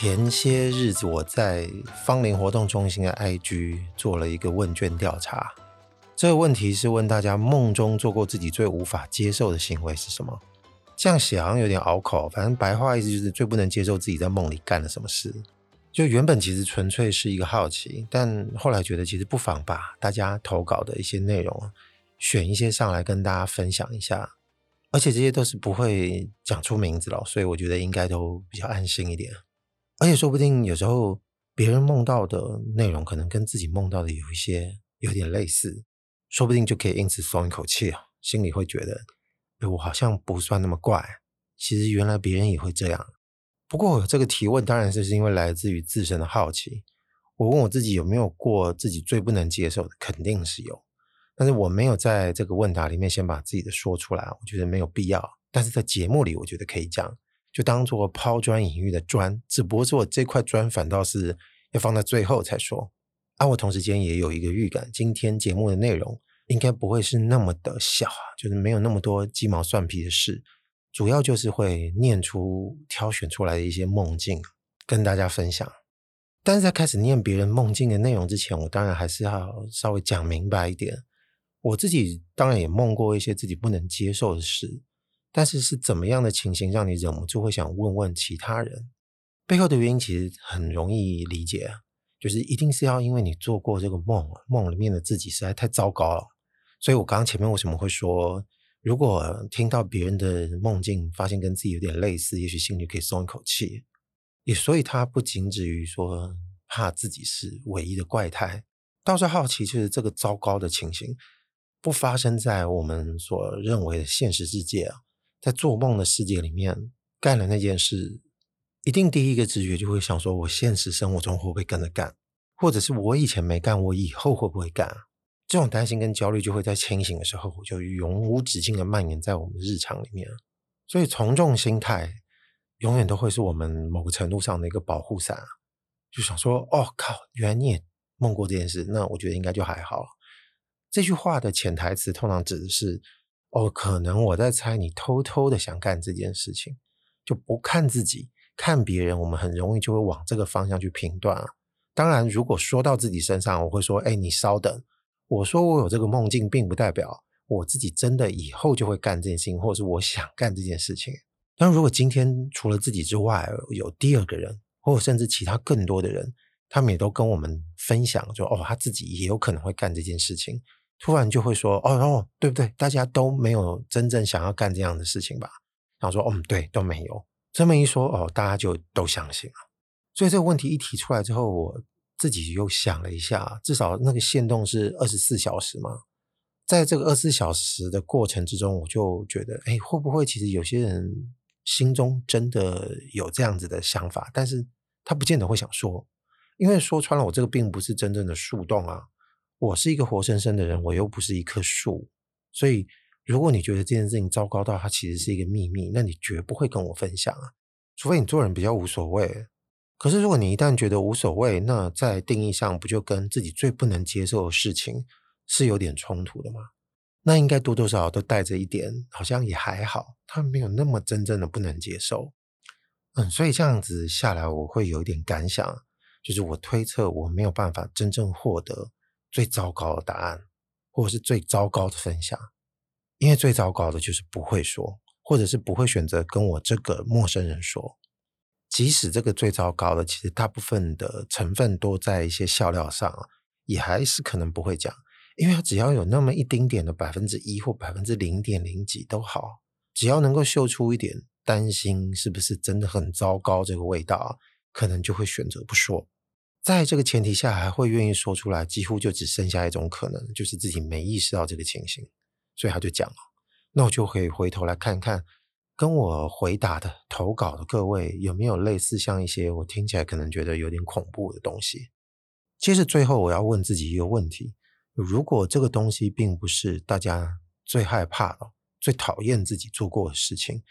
前些日子，我在芳邻活动中心的 IG 做了一个问卷调查。这个问题是问大家梦中做过自己最无法接受的行为是什么？这样写好像有点拗口，反正白话意思就是最不能接受自己在梦里干了什么事。就原本其实纯粹是一个好奇，但后来觉得其实不妨把大家投稿的一些内容选一些上来跟大家分享一下。而且这些都是不会讲出名字了，所以我觉得应该都比较安心一点。而且说不定有时候别人梦到的内容可能跟自己梦到的有一些有点类似，说不定就可以因此松一口气啊，心里会觉得，哎，我好像不算那么怪。其实原来别人也会这样。不过这个提问当然是因为来自于自身的好奇。我问我自己有没有过自己最不能接受的，肯定是有。但是我没有在这个问答里面先把自己的说出来，我觉得没有必要。但是在节目里，我觉得可以讲。就当做抛砖引玉的砖，只不过是我这块砖反倒是要放在最后才说。啊、我同时间也有一个预感，今天节目的内容应该不会是那么的小啊，就是没有那么多鸡毛蒜皮的事，主要就是会念出挑选出来的一些梦境跟大家分享。但是在开始念别人梦境的内容之前，我当然还是要稍微讲明白一点，我自己当然也梦过一些自己不能接受的事。但是是怎么样的情形让你忍不住会想问问其他人？背后的原因其实很容易理解啊，就是一定是要因为你做过这个梦，梦里面的自己实在太糟糕了。所以我刚刚前面为什么会说，如果听到别人的梦境，发现跟自己有点类似，也许心里可以松一口气。也所以他不仅止于说怕自己是唯一的怪胎，倒是好奇，就是这个糟糕的情形不发生在我们所认为的现实世界啊。在做梦的世界里面干了那件事，一定第一个直觉就会想说：我现实生活中会不会跟着干？或者是我以前没干，我以后会不会干？这种担心跟焦虑就会在清醒的时候就永无止境的蔓延在我们日常里面。所以从众心态永远都会是我们某个程度上的一个保护伞。就想说：哦靠，原来你也梦过这件事，那我觉得应该就还好。这句话的潜台词通常指的是。哦，可能我在猜你偷偷的想干这件事情，就不看自己，看别人，我们很容易就会往这个方向去评断啊。当然，如果说到自己身上，我会说：“哎，你稍等，我说我有这个梦境，并不代表我自己真的以后就会干这件事情，或者是我想干这件事情。”但如果今天除了自己之外，有第二个人，或者甚至其他更多的人，他们也都跟我们分享，说：“哦，他自己也有可能会干这件事情。”突然就会说哦哦，对不对？大家都没有真正想要干这样的事情吧？然后说嗯，对，都没有。这么一说哦，大家就都相信了。所以这个问题一提出来之后，我自己又想了一下，至少那个限动是二十四小时嘛。在这个二十四小时的过程之中，我就觉得，哎，会不会其实有些人心中真的有这样子的想法，但是他不见得会想说，因为说穿了，我这个并不是真正的树洞啊。我是一个活生生的人，我又不是一棵树，所以如果你觉得这件事情糟糕到它其实是一个秘密，那你绝不会跟我分享啊，除非你做人比较无所谓。可是如果你一旦觉得无所谓，那在定义上不就跟自己最不能接受的事情是有点冲突的吗？那应该多多少少都带着一点，好像也还好，他没有那么真正的不能接受。嗯，所以这样子下来，我会有一点感想，就是我推测我没有办法真正获得。最糟糕的答案，或者是最糟糕的分享，因为最糟糕的就是不会说，或者是不会选择跟我这个陌生人说。即使这个最糟糕的，其实大部分的成分都在一些笑料上，也还是可能不会讲，因为他只要有那么一丁点的百分之一或百分之零点零几都好，只要能够嗅出一点担心是不是真的很糟糕这个味道，可能就会选择不说。在这个前提下，还会愿意说出来，几乎就只剩下一种可能，就是自己没意识到这个情形，所以他就讲了。那我就可以回头来看看，跟我回答的投稿的各位有没有类似像一些我听起来可能觉得有点恐怖的东西。接着最后我要问自己一个问题：如果这个东西并不是大家最害怕的、最讨厌自己做过的事情，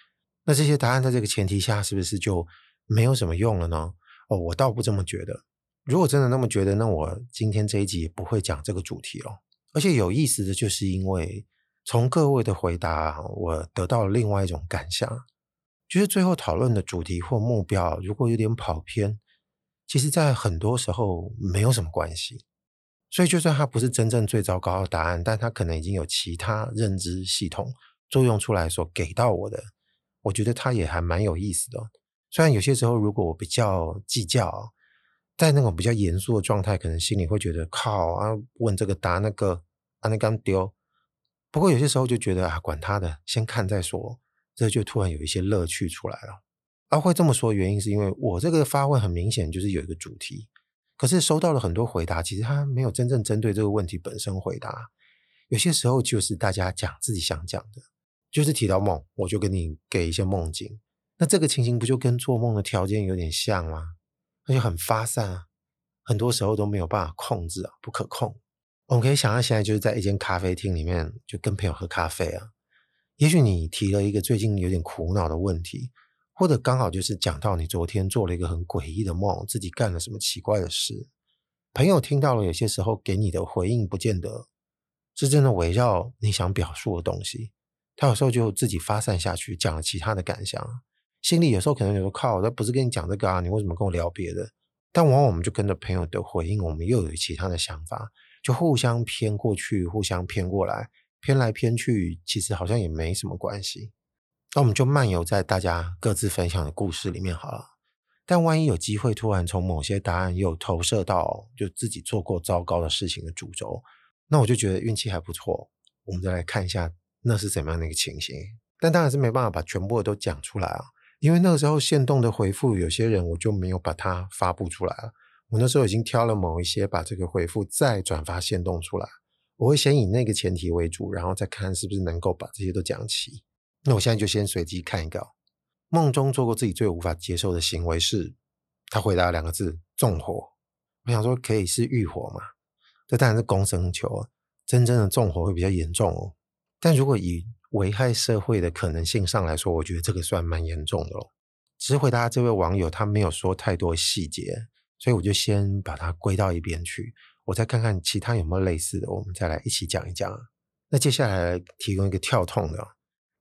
那这些答案在这个前提下，是不是就没有什么用了呢？哦，我倒不这么觉得。如果真的那么觉得，那我今天这一集也不会讲这个主题了。而且有意思的就是，因为从各位的回答，我得到了另外一种感想，就是最后讨论的主题或目标，如果有点跑偏，其实在很多时候没有什么关系。所以，就算它不是真正最糟糕的答案，但它可能已经有其他认知系统作用出来所给到我的，我觉得它也还蛮有意思的。虽然有些时候，如果我比较计较，在那种比较严肃的状态，可能心里会觉得靠啊，问这个答那个，啊那刚丢。不过有些时候就觉得啊，管他的，先看再说。这就突然有一些乐趣出来了。啊，会这么说原因是因为我这个发问很明显就是有一个主题。可是收到了很多回答，其实他没有真正针对这个问题本身回答。有些时候就是大家讲自己想讲的，就是提到梦，我就跟你给一些梦境。那这个情形不就跟做梦的条件有点像吗？那就很发散啊，很多时候都没有办法控制啊，不可控。我们可以想象现在就是在一间咖啡厅里面，就跟朋友喝咖啡啊。也许你提了一个最近有点苦恼的问题。或者刚好就是讲到你昨天做了一个很诡异的梦，自己干了什么奇怪的事，朋友听到了，有些时候给你的回应不见得是真的围绕你想表述的东西，他有时候就自己发散下去，讲了其他的感想，心里有时候可能有说靠，他不是跟你讲这个啊，你为什么跟我聊别的？但往往我们就跟着朋友的回应，我们又有其他的想法，就互相偏过去，互相偏过来，偏来偏去，其实好像也没什么关系。那我们就漫游在大家各自分享的故事里面好了。但万一有机会突然从某些答案又投射到就自己做过糟糕的事情的主轴，那我就觉得运气还不错。我们再来看一下那是怎么样的一个情形。但当然是没办法把全部的都讲出来啊，因为那个时候限动的回复，有些人我就没有把它发布出来了。我那时候已经挑了某一些，把这个回复再转发限动出来。我会先以那个前提为主，然后再看是不是能够把这些都讲齐。那我现在就先随机看一个，梦中做过自己最无法接受的行为是，他回答两个字：纵火。我想说可以是欲火嘛？这当然是公升球啊，真正的纵火会比较严重哦。但如果以危害社会的可能性上来说，我觉得这个算蛮严重的哦。只是回答这位网友他没有说太多细节，所以我就先把它归到一边去，我再看看其他有没有类似的，我们再来一起讲一讲。那接下来提供一个跳痛的。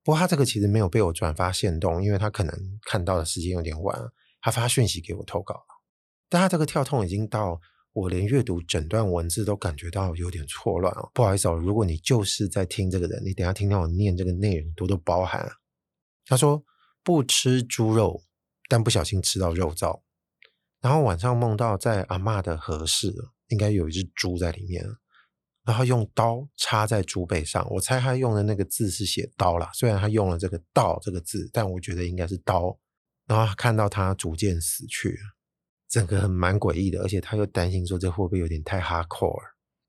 不过他这个其实没有被我转发限动，因为他可能看到的时间有点晚，他发讯息给我投稿。但他这个跳痛已经到我连阅读整段文字都感觉到有点错乱哦。不好意思哦，如果你就是在听这个人，你等下听到我念这个内容多多包涵。他说不吃猪肉，但不小心吃到肉燥，然后晚上梦到在阿嬷的和室，应该有一只猪在里面。然后用刀插在猪背上，我猜他用的那个字是写刀啦，虽然他用了这个“刀”这个字，但我觉得应该是刀。然后看到他逐渐死去，整个很蛮诡异的，而且他又担心说这会不会有点太 hardcore。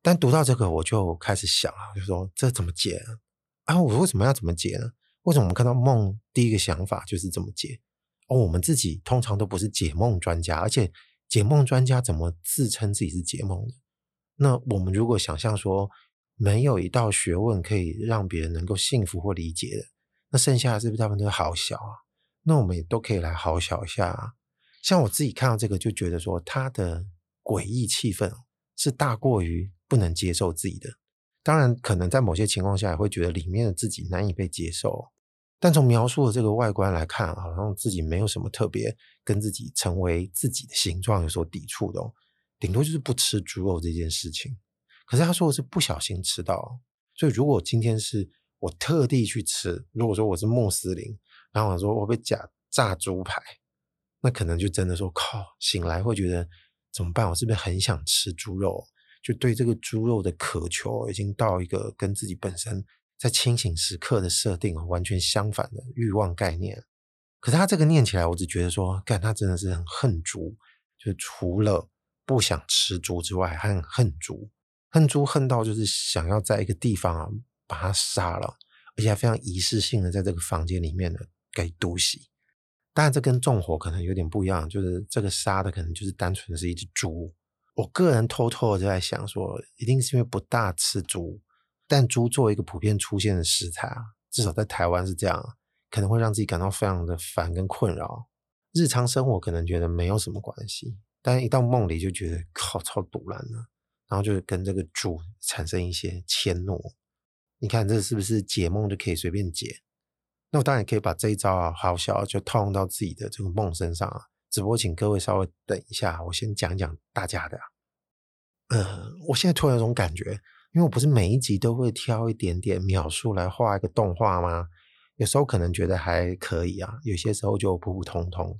但读到这个，我就开始想啊，就说这怎么解呢？啊，我为什么要怎么解呢？为什么我们看到梦第一个想法就是怎么解？哦，我们自己通常都不是解梦专家，而且解梦专家怎么自称自己是解梦的？那我们如果想象说，没有一道学问可以让别人能够信服或理解的，那剩下的是不是大部分都好小啊？那我们也都可以来好小一下啊。像我自己看到这个，就觉得说，他的诡异气氛是大过于不能接受自己的。当然，可能在某些情况下也会觉得里面的自己难以被接受。但从描述的这个外观来看，好像自己没有什么特别跟自己成为自己的形状有所抵触的哦。顶多就是不吃猪肉这件事情，可是他说的是不小心吃到，所以如果今天是我特地去吃，如果说我是穆斯林，然后我说我被假炸猪排，那可能就真的说靠，醒来会觉得怎么办？我是不是很想吃猪肉？就对这个猪肉的渴求已经到一个跟自己本身在清醒时刻的设定完全相反的欲望概念。可是他这个念起来，我只觉得说，干他真的是很恨猪，就除了。不想吃猪之外，还很恨猪，恨猪恨到就是想要在一个地方啊把它杀了，而且还非常仪式性的在这个房间里面呢给毒死。但，这跟纵火可能有点不一样，就是这个杀的可能就是单纯的是一只猪。我个人偷偷的就在想说，一定是因为不大吃猪，但猪作为一个普遍出现的食材啊，至少在台湾是这样，可能会让自己感到非常的烦跟困扰。日常生活可能觉得没有什么关系，但一到梦里就觉得靠超堵然了，然后就跟这个猪产生一些牵怒。你看这是不是解梦就可以随便解？那我当然可以把这一招啊，好小就套用到自己的这个梦身上啊。只不过请各位稍微等一下，我先讲讲大家的啊。呃，我现在突然有种感觉，因为我不是每一集都会挑一点点描述来画一个动画吗？有时候可能觉得还可以啊，有些时候就普普通通。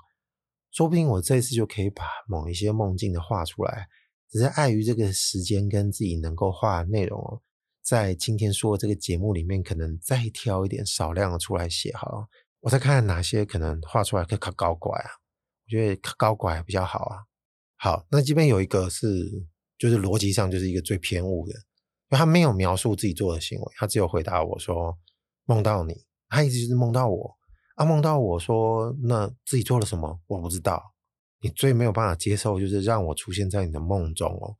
说不定我这次就可以把某一些梦境的画出来，只是碍于这个时间跟自己能够画的内容哦，在今天说的这个节目里面，可能再挑一点少量的出来写好。我再看看哪些可能画出来可以考搞怪啊？我觉得搞怪比较好啊。好，那这边有一个是，就是逻辑上就是一个最偏误的，因为他没有描述自己做的行为，他只有回答我说梦到你，他一直就是梦到我。啊，梦到我说，那自己做了什么？我不知道。你最没有办法接受，就是让我出现在你的梦中哦。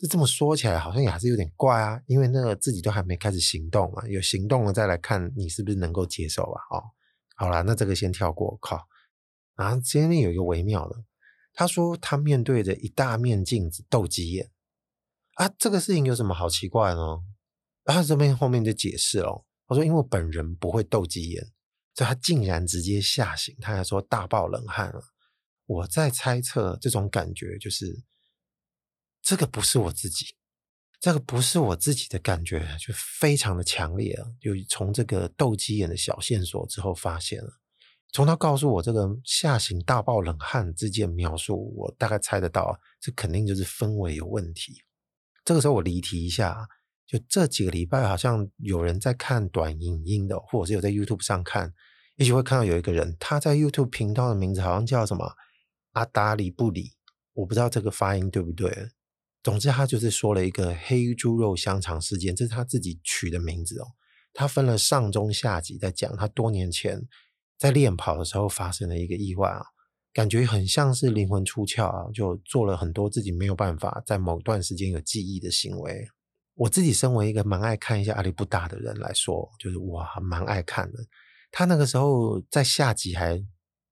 这这么说起来，好像也还是有点怪啊。因为那个自己都还没开始行动嘛，有行动了再来看你是不是能够接受啊？哦，好啦，那这个先跳过。靠，然后前面有一个微妙的，他说他面对着一大面镜子斗鸡眼啊，这个事情有什么好奇怪呢？然后这边后面就解释了，他说因为我本人不会斗鸡眼。所以他竟然直接吓醒，他还说大爆冷汗了。我在猜测，这种感觉就是这个不是我自己，这个不是我自己的感觉，就非常的强烈啊！就从这个斗鸡眼的小线索之后发现了，从他告诉我这个吓醒大爆冷汗之间描述，我大概猜得到，这肯定就是氛围有问题。这个时候我离题一下。就这几个礼拜，好像有人在看短影音的，或者是有在 YouTube 上看，也许会看到有一个人，他在 YouTube 频道的名字好像叫什么阿达里布里，我不知道这个发音对不对。总之，他就是说了一个黑猪肉香肠事件，这是他自己取的名字哦。他分了上中下集在讲他多年前在练跑的时候发生的一个意外啊，感觉很像是灵魂出窍啊，就做了很多自己没有办法在某段时间有记忆的行为。我自己身为一个蛮爱看一些阿里不达的人来说，就是哇，蛮爱看的。他那个时候在下集还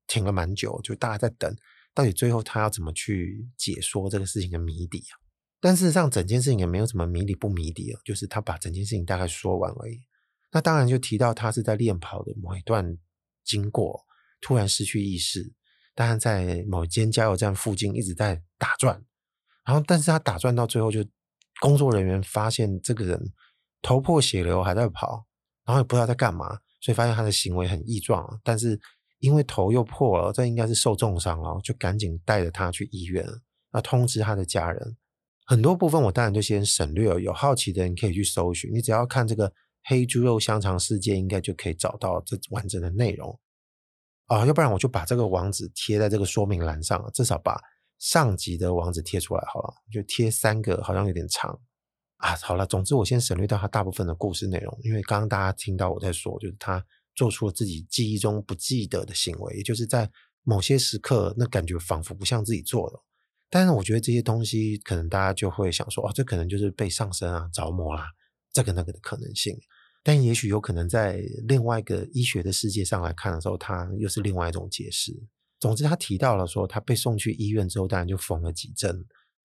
停了蛮久，就大家在等，到底最后他要怎么去解说这个事情的谜底啊？但事实上，整件事情也没有什么谜底不谜底啊，就是他把整件事情大概说完而已。那当然就提到他是在练跑的某一段经过，突然失去意识，当然在某间加油站附近一直在打转，然后但是他打转到最后就。工作人员发现这个人头破血流还在跑，然后也不知道在干嘛，所以发现他的行为很异状。但是因为头又破了，这应该是受重伤了，就赶紧带着他去医院，那通知他的家人。很多部分我当然就先省略了，有好奇的人可以去搜寻。你只要看这个黑猪肉香肠事件，应该就可以找到这完整的内容啊。要不然我就把这个网址贴在这个说明栏上，至少把。上集的网址贴出来好了，就贴三个，好像有点长啊。好了，总之我先省略掉他大部分的故事内容，因为刚刚大家听到我在说，就是他做出了自己记忆中不记得的行为，也就是在某些时刻，那感觉仿佛不像自己做的。但是我觉得这些东西，可能大家就会想说，哦，这可能就是被上身啊、着魔啦，这个那个的可能性。但也许有可能在另外一个医学的世界上来看的时候，它又是另外一种解释。总之，他提到了说，他被送去医院之后，当然就缝了几针。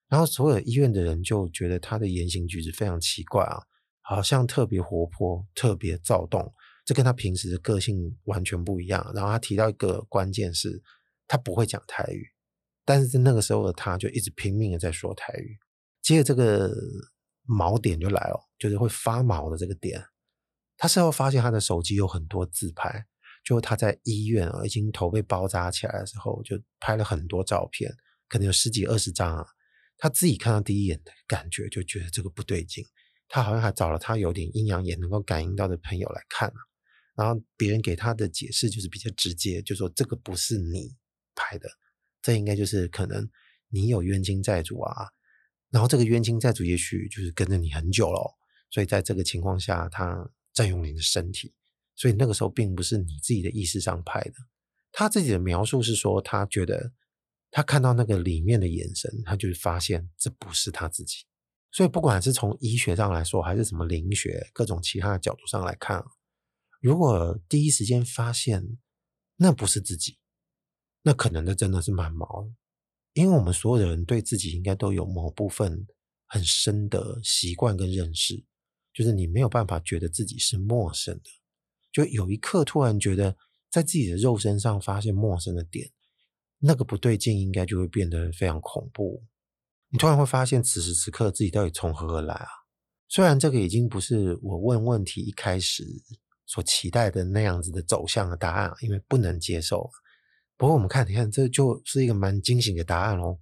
然后，所有医院的人就觉得他的言行举止非常奇怪啊，好像特别活泼、特别躁动，这跟他平时的个性完全不一样。然后，他提到一个关键是，他不会讲台语，但是在那个时候的他，就一直拼命的在说台语。接着，这个锚点就来了，就是会发毛的这个点。他事后发现他的手机有很多自拍。就他在医院啊，已经头被包扎起来的时候，就拍了很多照片，可能有十几二十张啊。他自己看到第一眼的感觉，就觉得这个不对劲。他好像还找了他有点阴阳眼能够感应到的朋友来看。然后别人给他的解释就是比较直接，就说这个不是你拍的，这应该就是可能你有冤亲债主啊。然后这个冤亲债主也许就是跟着你很久了，所以在这个情况下，他占用你的身体。所以那个时候并不是你自己的意识上拍的，他自己的描述是说，他觉得他看到那个里面的眼神，他就发现这不是他自己。所以，不管是从医学上来说，还是什么灵学各种其他的角度上来看，如果第一时间发现那不是自己，那可能的真的是蛮毛的。因为我们所有的人对自己应该都有某部分很深的习惯跟认识，就是你没有办法觉得自己是陌生的。就有一刻突然觉得在自己的肉身上发现陌生的点。那个不对劲，应该就会变得非常恐怖。你突然会发现，此时此刻自己到底从何而来啊？虽然这个已经不是我问问题一开始所期待的那样子的走向的答案，因为不能接受。不过我们看，你看，这就是一个蛮惊醒的答案哦。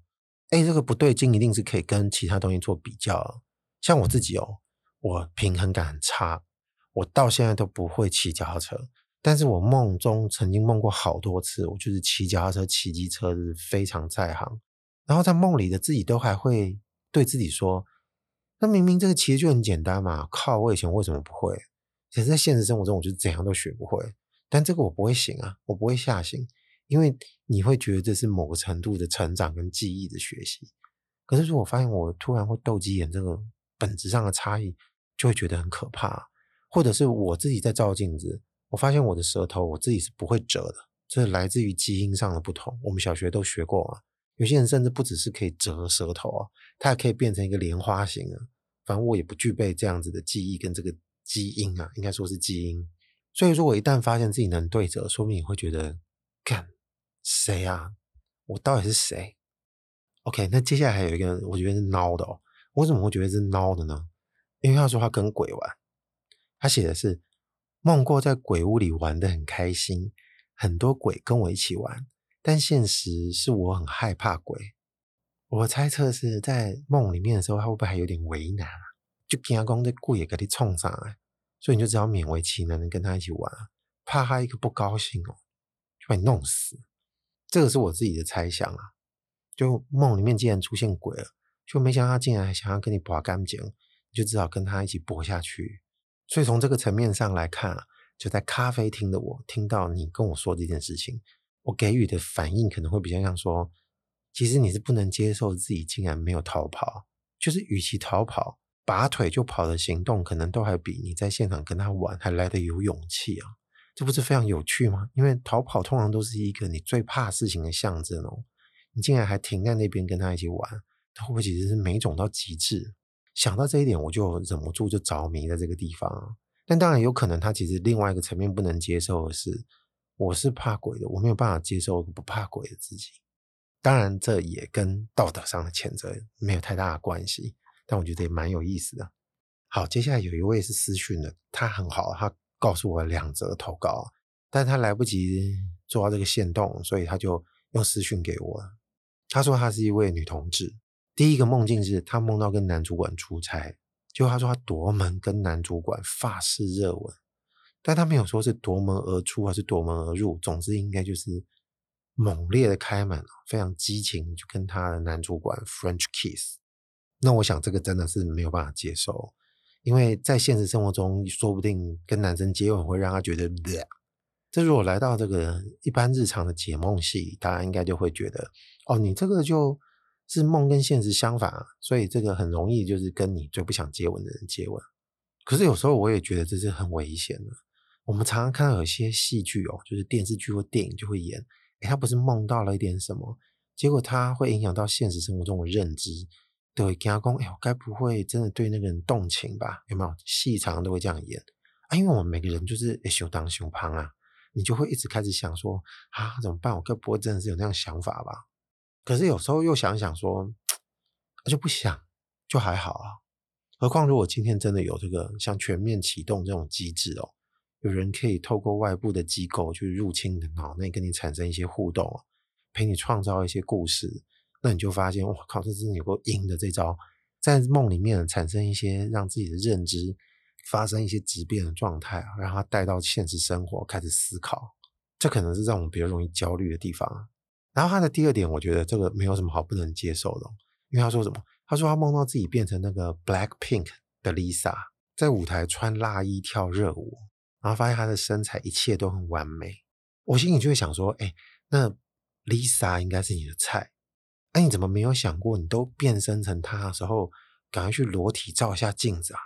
哎，这个不对劲，一定是可以跟其他东西做比较。像我自己哦，我平衡感很差，我到现在都不会骑脚踏车。但是我梦中曾经梦过好多次，我就是骑脚踏车、骑机车是非常在行。然后在梦里的自己都还会对自己说：“那明明这个骑就很简单嘛，靠！我以前为什么不会？可是在现实生活中，我就怎样都学不会。但这个我不会醒啊，我不会吓醒，因为你会觉得这是某个程度的成长跟记忆的学习。可是如果发现我突然会斗鸡眼，这个本质上的差异，就会觉得很可怕。或者是我自己在照镜子。”我发现我的舌头，我自己是不会折的，这是来自于基因上的不同。我们小学都学过嘛，有些人甚至不只是可以折舌头啊，它还可以变成一个莲花形啊。反正我也不具备这样子的记忆跟这个基因啊，应该说是基因。所以说我一旦发现自己能对折，说明你会觉得，干谁啊？我到底是谁？OK，那接下来还有一个，我觉得是孬的哦。我怎么会觉得是孬的呢？因为他说他跟鬼玩，他写的是。梦过在鬼屋里玩的很开心，很多鬼跟我一起玩，但现实是我很害怕鬼。我猜测是在梦里面的时候，他会不会还有点为难？就惊讲这鬼也给你冲上来，所以你就只好勉为其难的跟他一起玩，怕他一个不高兴哦，就把你弄死。这个是我自己的猜想啊。就梦里面既然出现鬼了，就没想到他竟然还想要跟你拔干净，你就只好跟他一起搏下去。所以从这个层面上来看啊，就在咖啡厅的我听到你跟我说这件事情，我给予的反应可能会比较像说，其实你是不能接受自己竟然没有逃跑，就是与其逃跑，拔腿就跑的行动，可能都还比你在现场跟他玩还来得有勇气啊，这不是非常有趣吗？因为逃跑通常都是一个你最怕事情的象征哦，你竟然还停在那边跟他一起玩，他会不会其实是没种到极致？想到这一点，我就忍不住就着迷在这个地方。但当然有可能，他其实另外一个层面不能接受的是，我是怕鬼的，我没有办法接受不怕鬼的自己。当然，这也跟道德上的谴责没有太大的关系，但我觉得也蛮有意思的。好，接下来有一位是私讯的，他很好，他告诉我两则投稿，但他来不及做到这个限动，所以他就用私讯给我。他说他是一位女同志。第一个梦境是他梦到跟男主管出差，结果他说他夺门跟男主管发式热吻，但他没有说是夺门而出还是夺门而入，总之应该就是猛烈的开门，非常激情，就跟他的男主管 French kiss。那我想这个真的是没有办法接受，因为在现实生活中，说不定跟男生接吻会让他觉得，这如果来到这个一般日常的解梦戏，大家应该就会觉得，哦，你这个就。是梦跟现实相反，所以这个很容易就是跟你最不想接吻的人接吻。可是有时候我也觉得这是很危险的。我们常常看到有些戏剧哦，就是电视剧或电影就会演，诶，他不是梦到了一点什么，结果他会影响到现实生活中的认知。对，跟他讲，哎，我该不会真的对那个人动情吧？有没有？戏常常都会这样演啊，因为我们每个人就是诶，当熊胖啊，你就会一直开始想说啊，怎么办？我该不会真的是有那样想法吧？可是有时候又想想说，就不想就还好啊。何况如果今天真的有这个像全面启动这种机制哦，有人可以透过外部的机构去入侵你的脑内，跟你产生一些互动，陪你创造一些故事，那你就发现，我靠，这真的有够阴的这招，在梦里面产生一些让自己的认知发生一些质变的状态啊，让他带到现实生活开始思考，这可能是让我们比较容易焦虑的地方。然后他的第二点，我觉得这个没有什么好不能接受的，因为他说什么？他说他梦到自己变成那个 Blackpink 的 Lisa，在舞台穿辣衣跳热舞，然后发现她的身材一切都很完美。我心里就会想说，哎，那 Lisa 应该是你的菜，哎，你怎么没有想过，你都变身成他的时候，赶快去裸体照一下镜子啊？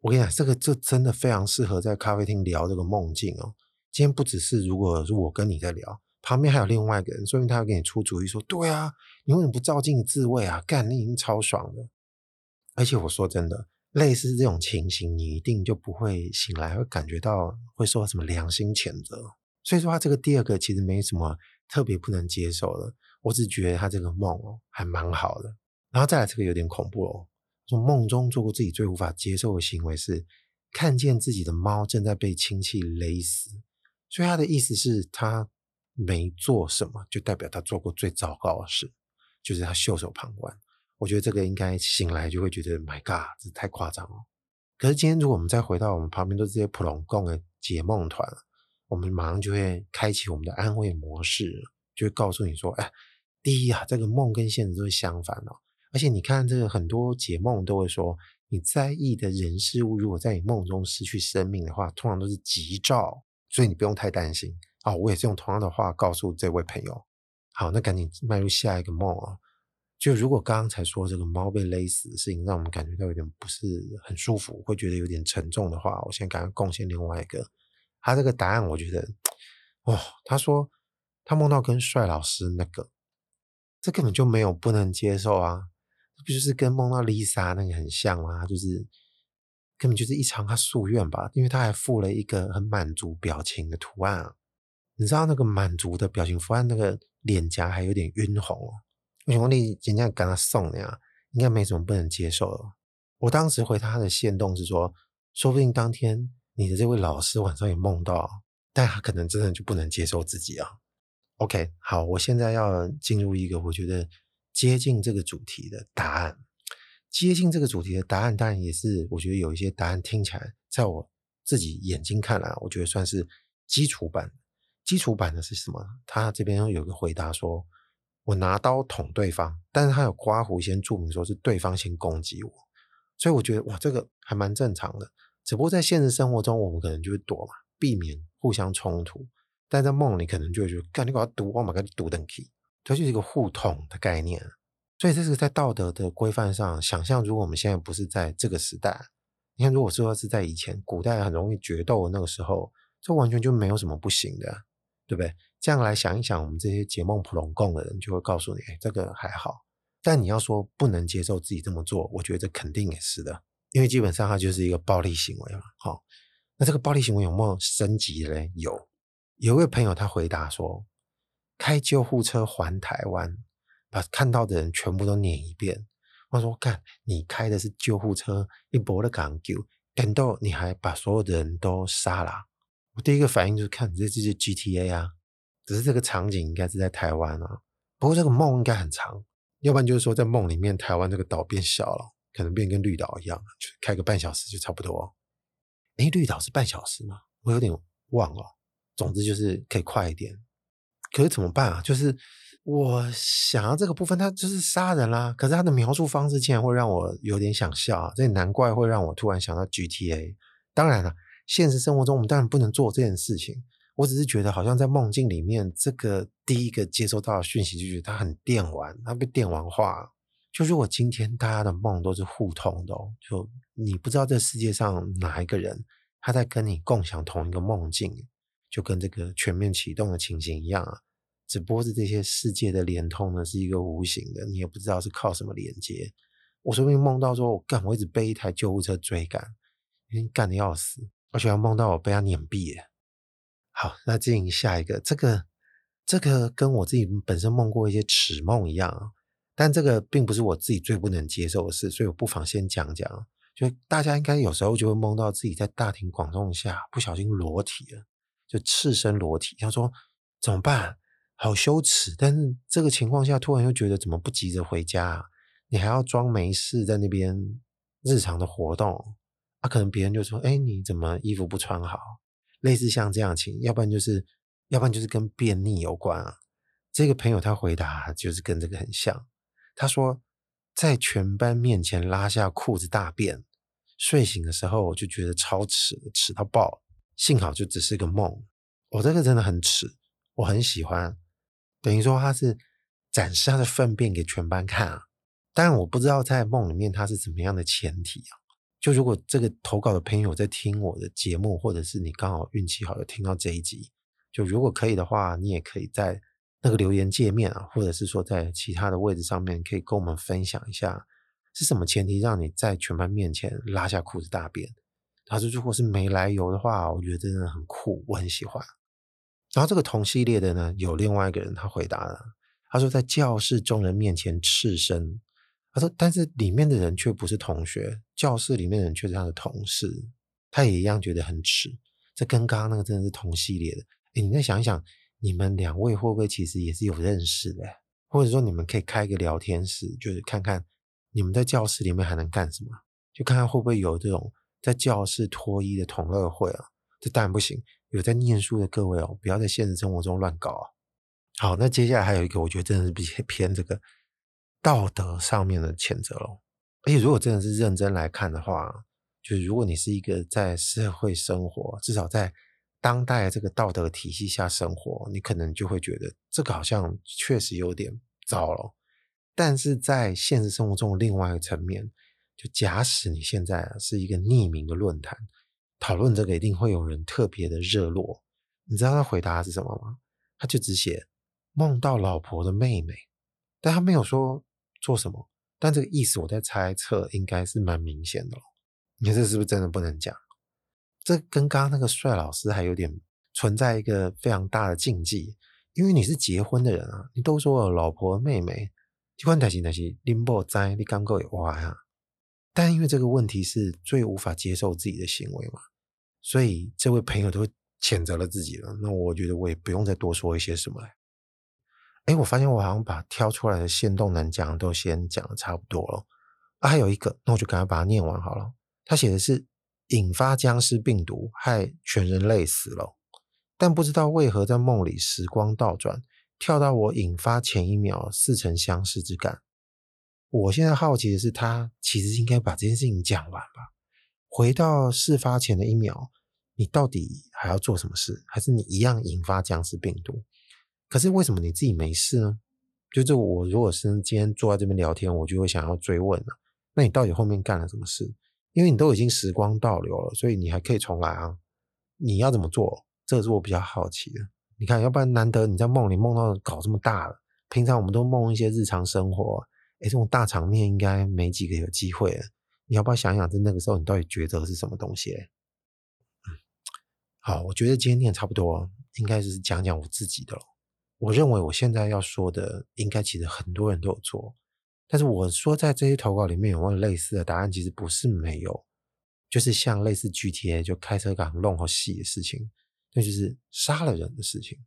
我跟你讲，这个这真的非常适合在咖啡厅聊这个梦境哦。今天不只是如果是我跟你在聊，旁边还有另外一个人，说明他要给你出主意说，对啊，你为什么不照镜子自慰啊？干，你已经超爽了。而且我说真的，类似这种情形，你一定就不会醒来会感觉到会受到什么良心谴责。所以说，他这个第二个其实没什么特别不能接受的。我只觉得他这个梦哦，还蛮好的。然后再来这个有点恐怖哦，说梦中做过自己最无法接受的行为是看见自己的猫正在被氢气勒死。所以他的意思是，他没做什么，就代表他做过最糟糕的事，就是他袖手旁观。我觉得这个应该醒来就会觉得，My God，这太夸张了。可是今天如果我们再回到我们旁边都是这些普龙贡的解梦团，我们马上就会开启我们的安慰模式，就会告诉你说，哎。第一啊，这个梦跟现实都是相反哦。而且你看，这个很多解梦都会说，你在意的人事物，如果在你梦中失去生命的话，通常都是吉兆，所以你不用太担心啊。我也是用同样的话告诉这位朋友。好，那赶紧迈入下一个梦啊。就如果刚刚才说这个猫被勒死的事情，让我们感觉到有点不是很舒服，会觉得有点沉重的话，我现在赶快贡献另外一个。他这个答案，我觉得，哦，他说他梦到跟帅老师那个。这根本就没有不能接受啊！不就是跟梦到 Lisa 那个很像吗？就是根本就是一场他夙愿吧，因为他还附了一个很满足表情的图案啊。你知道那个满足的表情图案，那个脸颊还有点晕红哦。我兄弟人家跟他送的呀，应该没什么不能接受的。我当时回他的限动是说，说不定当天你的这位老师晚上也梦到，但他可能真的就不能接受自己啊。OK，好，我现在要进入一个我觉得接近这个主题的答案。接近这个主题的答案，当然也是我觉得有一些答案听起来，在我自己眼睛看来，我觉得算是基础版。基础版的是什么？他这边有个回答说，我拿刀捅对方，但是他有刮胡先注明说是对方先攻击我，所以我觉得哇，这个还蛮正常的。只不过在现实生活中，我们可能就会躲嘛，避免互相冲突。但在梦里可能就会觉得，干你给我堵，我马上就堵登去，它就是一个互通的概念。所以这是在道德的规范上，想象如果我们现在不是在这个时代，你看，如果说是在以前古代很容易决斗的那个时候，这完全就没有什么不行的，对不对？这样来想一想，我们这些解梦普龙贡的人就会告诉你，哎，这个还好。但你要说不能接受自己这么做，我觉得这肯定也是的，因为基本上它就是一个暴力行为嘛。好，那这个暴力行为有没有升级嘞？有。有位朋友，他回答说：“开救护车环台湾，把看到的人全部都撵一遍。”我说：“看你开的是救护车，一波的港救，等到你还把所有的人都杀了。”我第一个反应就是看，这这是 GTA 啊，只是这个场景应该是在台湾啊。不过这个梦应该很长，要不然就是说在梦里面，台湾这个岛变小了，可能变跟绿岛一样，就开个半小时就差不多。诶，绿岛是半小时吗？我有点忘了。总之就是可以快一点，可是怎么办啊？就是我想要这个部分，他就是杀人啦。可是他的描述方式竟然会让我有点想笑啊！这也难怪会让我突然想到 GTA。当然了，现实生活中我们当然不能做这件事情。我只是觉得好像在梦境里面，这个第一个接收到的讯息就觉得他很电玩，他被电玩化。就如果今天大家的梦都是互通的哦，就你不知道这世界上哪一个人他在跟你共享同一个梦境。就跟这个全面启动的情形一样啊，只不过是这些世界的连通呢是一个无形的，你也不知道是靠什么连接。我说不定梦到说，我干，我一直被一台救护车追赶，已经干得要死，而且还梦到我被他碾毙了。好，那进行下一个，这个这个跟我自己本身梦过一些耻梦一样啊，但这个并不是我自己最不能接受的事，所以我不妨先讲讲。就大家应该有时候就会梦到自己在大庭广众下不小心裸体了。就赤身裸体，他说怎么办？好羞耻！但是这个情况下，突然又觉得怎么不急着回家啊？你还要装没事在那边日常的活动啊？可能别人就说：“哎，你怎么衣服不穿好？”类似像这样情，要不然就是，要不然就是跟便秘有关啊。这个朋友他回答就是跟这个很像，他说在全班面前拉下裤子大便，睡醒的时候我就觉得超耻，耻到爆。幸好就只是个梦，我这个真的很耻，我很喜欢，等于说他是展示他的粪便给全班看啊。当然我不知道在梦里面他是怎么样的前提啊。就如果这个投稿的朋友在听我的节目，或者是你刚好运气好有听到这一集，就如果可以的话，你也可以在那个留言界面啊，或者是说在其他的位置上面，可以跟我们分享一下是什么前提让你在全班面前拉下裤子大便。他说如果是没来由的话，我觉得真的很酷，我很喜欢。然后这个同系列的呢，有另外一个人他回答了，他说在教室众人面前赤身。他说：“但是里面的人却不是同学，教室里面的人却是他的同事，他也一样觉得很耻。这跟刚刚那个真的是同系列的。哎，你再想一想，你们两位会不会其实也是有认识的？或者说你们可以开一个聊天室，就是看看你们在教室里面还能干什么，就看看会不会有这种在教室脱衣的同乐会啊？这当然不行。有在念书的各位哦，不要在现实生活中乱搞啊。好，那接下来还有一个，我觉得真的是比较偏这个。”道德上面的谴责咯，而且如果真的是认真来看的话，就是如果你是一个在社会生活，至少在当代这个道德体系下生活，你可能就会觉得这个好像确实有点糟了。但是在现实生活中的另外一个层面，就假使你现在是一个匿名的论坛讨论这个，一定会有人特别的热络。你知道他回答是什么吗？他就只写梦到老婆的妹妹，但他没有说。做什么？但这个意思我在猜测，应该是蛮明显的。你看这是不是真的不能讲？这跟刚刚那个帅老师还有点存在一个非常大的禁忌，因为你是结婚的人啊，你都说了老婆妹妹，结婚台是那些拎不在，你刚够有哇呀。但因为这个问题是最无法接受自己的行为嘛，所以这位朋友都谴责了自己了。那我觉得我也不用再多说一些什么了。哎，我发现我好像把挑出来的限动能讲都先讲的差不多了啊，还有一个，那我就赶快把它念完好了。他写的是引发僵尸病毒，害全人类死了，但不知道为何在梦里时光倒转，跳到我引发前一秒似曾相识之感。我现在好奇的是，他其实应该把这件事情讲完吧？回到事发前的一秒，你到底还要做什么事？还是你一样引发僵尸病毒？可是为什么你自己没事呢？就这，我如果是今天坐在这边聊天，我就会想要追问了。那你到底后面干了什么事？因为你都已经时光倒流了，所以你还可以重来啊。你要怎么做？这个是我比较好奇的。你看，要不然难得你在梦里梦到搞这么大了，平常我们都梦一些日常生活，诶，这种大场面应该没几个有机会了。你要不要想想，在那个时候你到底抉择是什么东西？嗯，好，我觉得今天念差不多，应该就是讲讲我自己的了。我认为我现在要说的，应该其实很多人都有做，但是我说在这些投稿里面有没有类似的答案，其实不是没有，就是像类似 GTA 就开车赶弄好戏的事情，那就是杀了人的事情。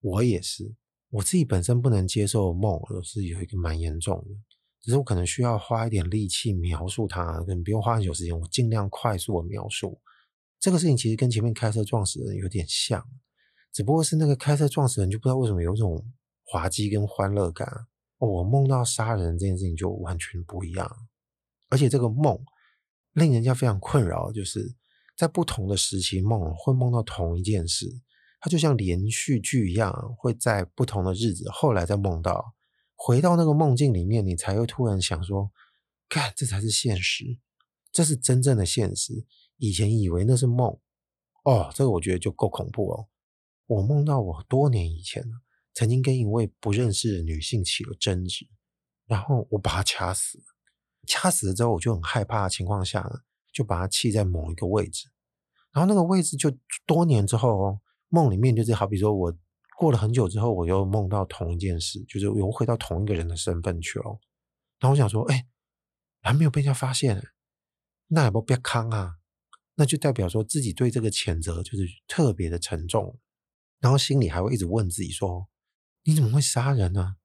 我也是，我自己本身不能接受梦，是有一个蛮严重的，只是我可能需要花一点力气描述它，可能不用花很久时间，我尽量快速的描述这个事情，其实跟前面开车撞死人有点像。只不过是那个开车撞死人，就不知道为什么有一种滑稽跟欢乐感。我梦到杀人这件事情就完全不一样，而且这个梦令人家非常困扰，就是在不同的时期梦会梦到同一件事，它就像连续剧一样，会在不同的日子后来再梦到，回到那个梦境里面，你才会突然想说，看，这才是现实，这是真正的现实。以前以为那是梦，哦，这个我觉得就够恐怖哦。我梦到我多年以前曾经跟一位不认识的女性起了争执，然后我把她掐死。掐死了之后，我就很害怕的情况下呢，就把她弃在某一个位置。然后那个位置就多年之后哦，梦里面就是好比说我过了很久之后，我又梦到同一件事，就是又回到同一个人的身份去了。然后我想说，哎，还没有被人家发现，那也不别康啊，那就代表说自己对这个谴责就是特别的沉重。然后心里还会一直问自己说：“你怎么会杀人呢？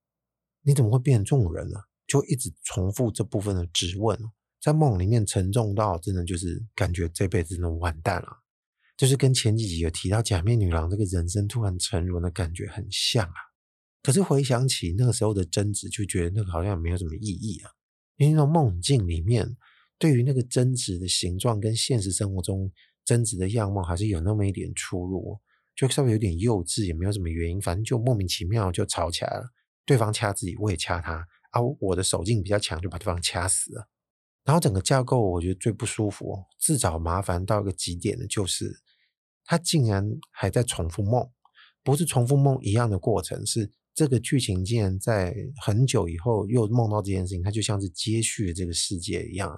你怎么会变成这种人呢？”就一直重复这部分的质问，在梦里面沉重到真的就是感觉这辈子真的完蛋了，就是跟前几集有提到假面女郎这个人生突然沉沦的感觉很像啊。可是回想起那个时候的贞子，就觉得那个好像没有什么意义啊，因为那种梦境里面对于那个贞子的形状跟现实生活中贞子的样貌还是有那么一点出入。就稍微有点幼稚，也没有什么原因，反正就莫名其妙就吵起来了。对方掐自己，我也掐他啊，我的手劲比较强，就把对方掐死了。然后整个架构，我觉得最不舒服、自找麻烦到一个极点的，就是他竟然还在重复梦，不是重复梦一样的过程，是这个剧情竟然在很久以后又梦到这件事情，它就像是接续了这个世界一样。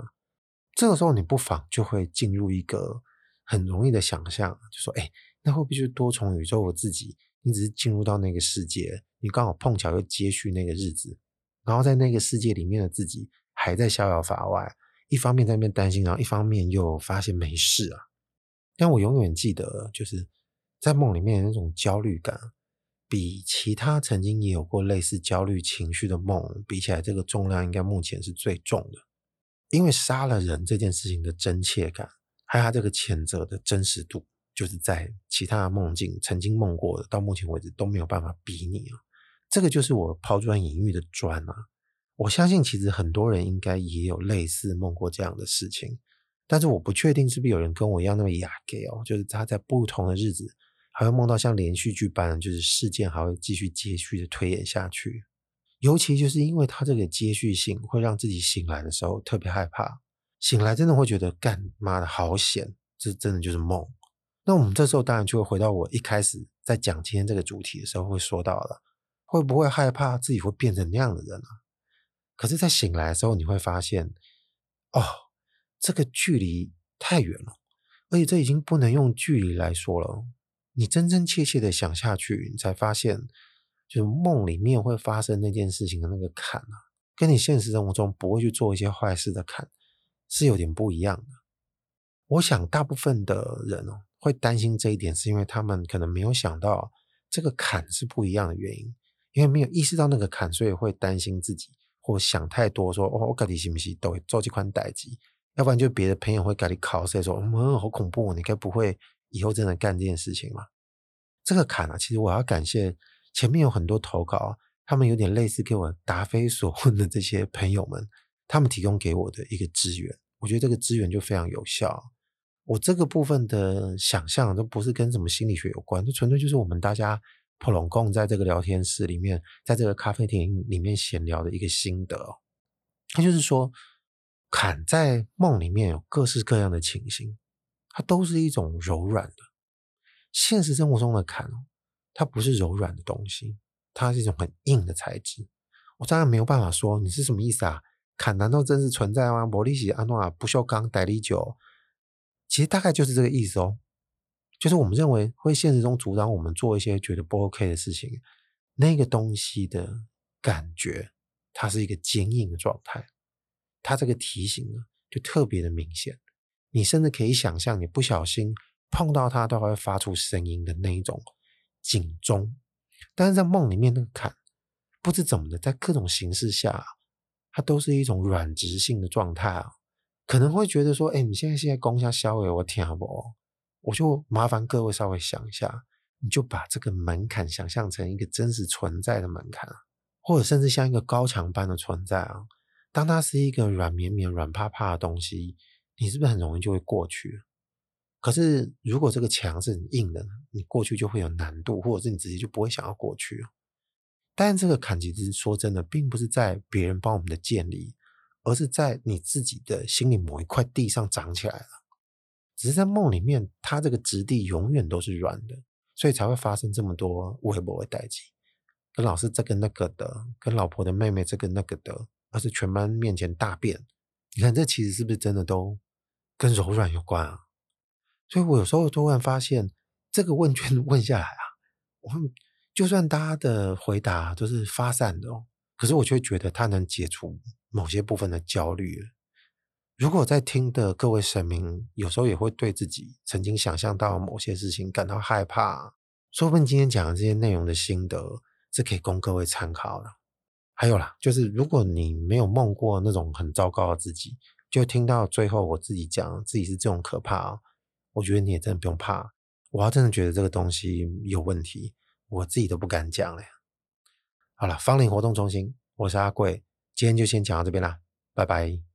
这个时候，你不妨就会进入一个很容易的想象，就说：“哎，那会不会就是多重宇宙我自己？你只是进入到那个世界，你刚好碰巧又接续那个日子，然后在那个世界里面的自己还在逍遥法外，一方面在那边担心，然后一方面又发现没事啊。但我永远记得，就是在梦里面的那种焦虑感，比其他曾经也有过类似焦虑情绪的梦比起来，这个重量应该目前是最重的。”因为杀了人这件事情的真切感，还有他这个谴责的真实度，就是在其他的梦境曾经梦过的，到目前为止都没有办法比拟啊。这个就是我抛砖引玉的砖啊。我相信其实很多人应该也有类似梦过这样的事情，但是我不确定是不是有人跟我一样那么亚给哦，就是他在不同的日子还会梦到像连续剧般，就是事件还会继续接续的推演下去。尤其就是因为他这个接续性，会让自己醒来的时候特别害怕。醒来真的会觉得干妈的好险，这真的就是梦。那我们这时候当然就会回到我一开始在讲今天这个主题的时候会说到了，会不会害怕自己会变成那样的人啊？可是，在醒来的时候，你会发现，哦，这个距离太远了，而且这已经不能用距离来说了。你真真切切的想下去，你才发现。就是梦里面会发生那件事情的那个坎啊，跟你现实生活中不会去做一些坏事的坎是有点不一样的。我想大部分的人哦会担心这一点，是因为他们可能没有想到这个坎是不一样的原因，因为没有意识到那个坎，所以会担心自己或想太多，说哦，我到底行不行都做这款代志，要不然就别的朋友会给你考试说，嗯，好恐怖，你该不会以后真的干这件事情吗？这个坎啊，其实我要感谢。前面有很多投稿，他们有点类似给我答非所问的这些朋友们，他们提供给我的一个资源，我觉得这个资源就非常有效。我这个部分的想象都不是跟什么心理学有关，就纯粹就是我们大家普拢共在这个聊天室里面，在这个咖啡厅里面闲聊的一个心得。他就是说，坎在梦里面有各式各样的情形，它都是一种柔软的。现实生活中的坎。它不是柔软的东西，它是一种很硬的材质。我当然没有办法说你是什么意思啊？坎难道真实存在吗？玻璃洗安诺不锈钢代理酒，其实大概就是这个意思哦。就是我们认为会现实中阻挡我们做一些觉得不 OK 的事情，那个东西的感觉，它是一个坚硬的状态。它这个提醒呢，就特别的明显。你甚至可以想象，你不小心碰到它，都会发出声音的那一种。警钟，但是在梦里面那个坎，不知怎么的，在各种形式下，它都是一种软质性的状态啊。可能会觉得说，哎，你现在现在攻下消尾，我听不？我就麻烦各位稍微想一下，你就把这个门槛想象成一个真实存在的门槛，或者甚至像一个高墙般的存在啊。当它是一个软绵绵、软趴趴的东西，你是不是很容易就会过去？可是，如果这个墙是很硬的，你过去就会有难度，或者是你直接就不会想要过去。但这个坎其实说真的，并不是在别人帮我们的建立，而是在你自己的心里某一块地上长起来了。只是在梦里面，它这个质地永远都是软的，所以才会发生这么多微博的代际，跟老师这个那个的，跟老婆的妹妹这个那个的，而是全班面前大便。你看，这其实是不是真的都跟柔软有关啊？所以我有时候突然发现，这个问卷 问下来啊，我就算大家的回答都是发散的哦，可是我却觉得它能解除某些部分的焦虑。如果在听的各位神明，有时候也会对自己曾经想象到某些事情感到害怕，说不定今天讲的这些内容的心得是可以供各位参考的。还有啦，就是如果你没有梦过那种很糟糕的自己，就听到最后我自己讲自己是这种可怕哦。我觉得你也真的不用怕，我要真的觉得这个东西有问题，我自己都不敢讲了。好了，芳邻活动中心，我是阿贵，今天就先讲到这边啦，拜拜。